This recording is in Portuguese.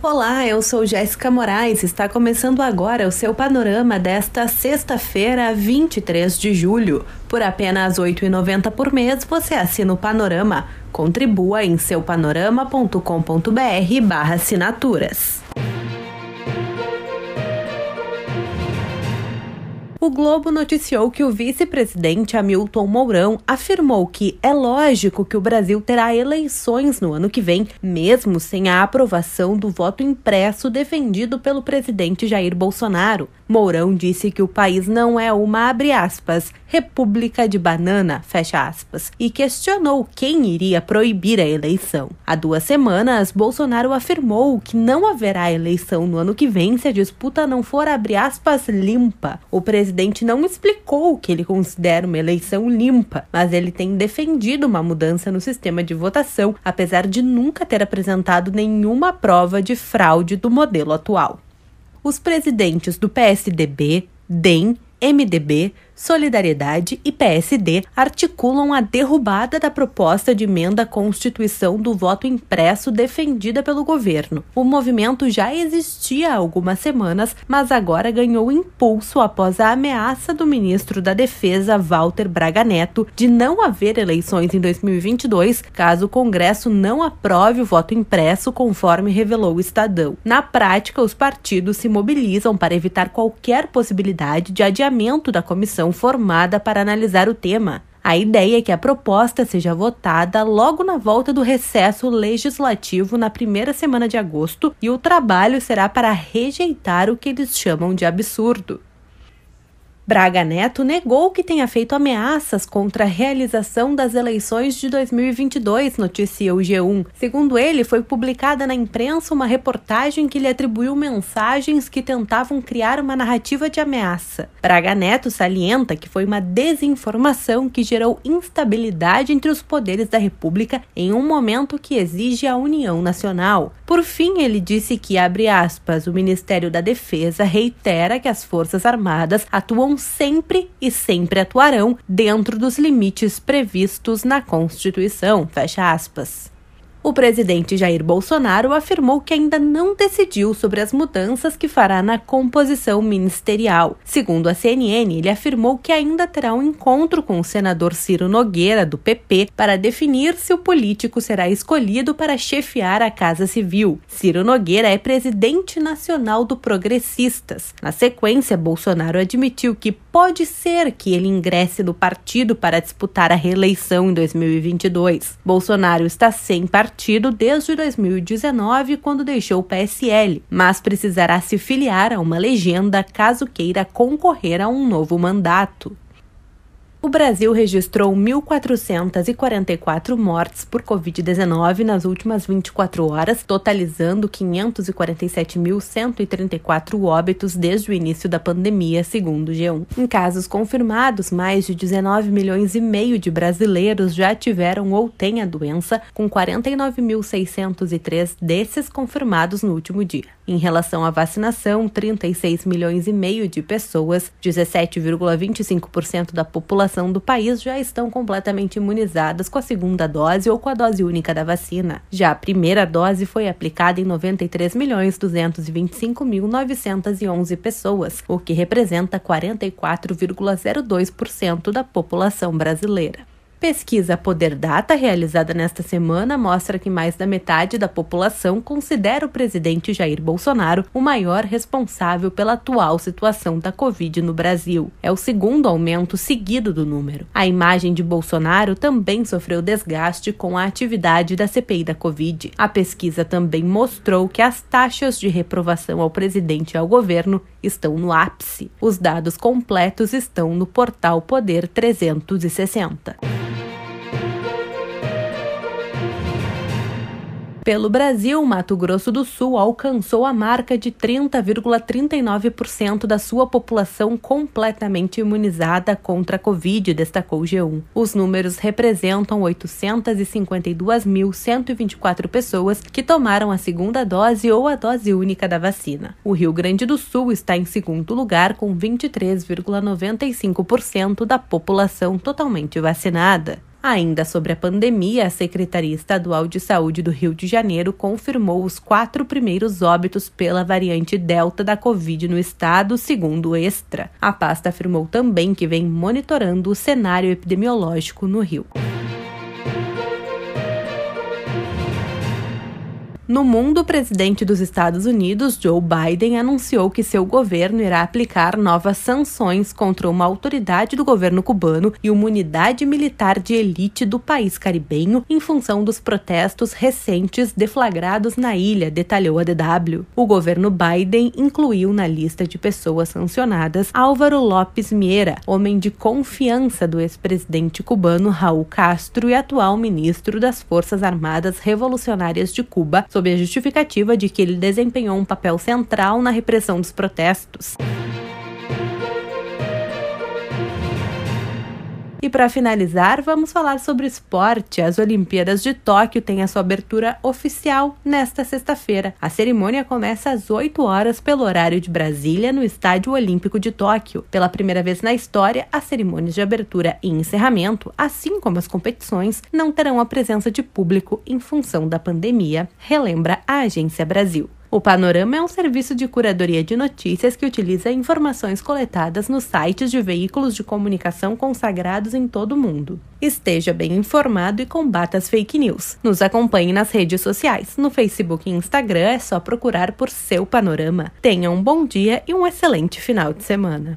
Olá, eu sou Jéssica Moraes. Está começando agora o seu panorama desta sexta-feira, 23 de julho. Por apenas R$ 8,90 por mês, você assina o Panorama. Contribua em seupanorama.com.br/barra assinaturas. O Globo noticiou que o vice-presidente Hamilton Mourão afirmou que é lógico que o Brasil terá eleições no ano que vem, mesmo sem a aprovação do voto impresso defendido pelo presidente Jair Bolsonaro. Mourão disse que o país não é uma, aspas, república de banana, aspas, e questionou quem iria proibir a eleição. Há duas semanas, Bolsonaro afirmou que não haverá eleição no ano que vem se a disputa não for, aspas, limpa. O presidente não explicou que ele considera uma eleição limpa, mas ele tem defendido uma mudança no sistema de votação, apesar de nunca ter apresentado nenhuma prova de fraude do modelo atual os presidentes do PSDB, DEM, MDB, Solidariedade e PSD articulam a derrubada da proposta de emenda à Constituição do voto impresso defendida pelo governo. O movimento já existia há algumas semanas, mas agora ganhou impulso após a ameaça do ministro da Defesa, Walter Braga Neto, de não haver eleições em 2022 caso o Congresso não aprove o voto impresso, conforme revelou o Estadão. Na prática, os partidos se mobilizam para evitar qualquer possibilidade de adiamento da comissão formada para analisar o tema. A ideia é que a proposta seja votada logo na volta do recesso legislativo na primeira semana de agosto e o trabalho será para rejeitar o que eles chamam de absurdo. Braga Neto negou que tenha feito ameaças contra a realização das eleições de 2022, noticia o G1. Segundo ele, foi publicada na imprensa uma reportagem que lhe atribuiu mensagens que tentavam criar uma narrativa de ameaça. Braga Neto salienta que foi uma desinformação que gerou instabilidade entre os poderes da República em um momento que exige a união nacional. Por fim, ele disse que, abre aspas, o Ministério da Defesa reitera que as Forças Armadas atuam sempre e sempre atuarão dentro dos limites previstos na Constituição. Fecha aspas. O presidente Jair Bolsonaro afirmou que ainda não decidiu sobre as mudanças que fará na composição ministerial. Segundo a CNN, ele afirmou que ainda terá um encontro com o senador Ciro Nogueira, do PP, para definir se o político será escolhido para chefiar a Casa Civil. Ciro Nogueira é presidente nacional do Progressistas. Na sequência, Bolsonaro admitiu que pode ser que ele ingresse no partido para disputar a reeleição em 2022. Bolsonaro está sem partido partido desde 2019, quando deixou o PSL, mas precisará se filiar a uma legenda caso queira concorrer a um novo mandato. O Brasil registrou 1.444 mortes por Covid-19 nas últimas 24 horas, totalizando 547.134 óbitos desde o início da pandemia, segundo o G1. Em casos confirmados, mais de 19 milhões e meio de brasileiros já tiveram ou têm a doença, com 49.603 desses confirmados no último dia. Em relação à vacinação, 36 milhões e meio de pessoas, 17,25% da população população do país já estão completamente imunizadas com a segunda dose ou com a dose única da vacina. Já a primeira dose foi aplicada em 93.225.911 pessoas, o que representa 44,02% da população brasileira. Pesquisa Poder Data, realizada nesta semana, mostra que mais da metade da população considera o presidente Jair Bolsonaro o maior responsável pela atual situação da Covid no Brasil. É o segundo aumento seguido do número. A imagem de Bolsonaro também sofreu desgaste com a atividade da CPI da Covid. A pesquisa também mostrou que as taxas de reprovação ao presidente e ao governo estão no ápice. Os dados completos estão no portal Poder 360. Pelo Brasil, Mato Grosso do Sul alcançou a marca de 30,39% da sua população completamente imunizada contra a Covid, destacou o G1. Os números representam 852.124 pessoas que tomaram a segunda dose ou a dose única da vacina. O Rio Grande do Sul está em segundo lugar com 23,95% da população totalmente vacinada. Ainda sobre a pandemia, a Secretaria Estadual de Saúde do Rio de Janeiro confirmou os quatro primeiros óbitos pela variante Delta da Covid no estado, segundo o Extra. A pasta afirmou também que vem monitorando o cenário epidemiológico no Rio. No mundo, o presidente dos Estados Unidos, Joe Biden, anunciou que seu governo irá aplicar novas sanções contra uma autoridade do governo cubano e uma unidade militar de elite do país caribenho em função dos protestos recentes deflagrados na ilha, detalhou a DW. O governo Biden incluiu na lista de pessoas sancionadas Álvaro Lopes Mieira, homem de confiança do ex-presidente cubano Raul Castro e atual ministro das Forças Armadas Revolucionárias de Cuba, sob a justificativa de que ele desempenhou um papel central na repressão dos protestos. E para finalizar, vamos falar sobre esporte. As Olimpíadas de Tóquio têm a sua abertura oficial nesta sexta-feira. A cerimônia começa às 8 horas pelo horário de Brasília, no Estádio Olímpico de Tóquio. Pela primeira vez na história, as cerimônias de abertura e encerramento, assim como as competições, não terão a presença de público em função da pandemia, relembra a Agência Brasil. O Panorama é um serviço de curadoria de notícias que utiliza informações coletadas nos sites de veículos de comunicação consagrados em todo o mundo. Esteja bem informado e combata as fake news. Nos acompanhe nas redes sociais. No Facebook e Instagram é só procurar por seu Panorama. Tenha um bom dia e um excelente final de semana.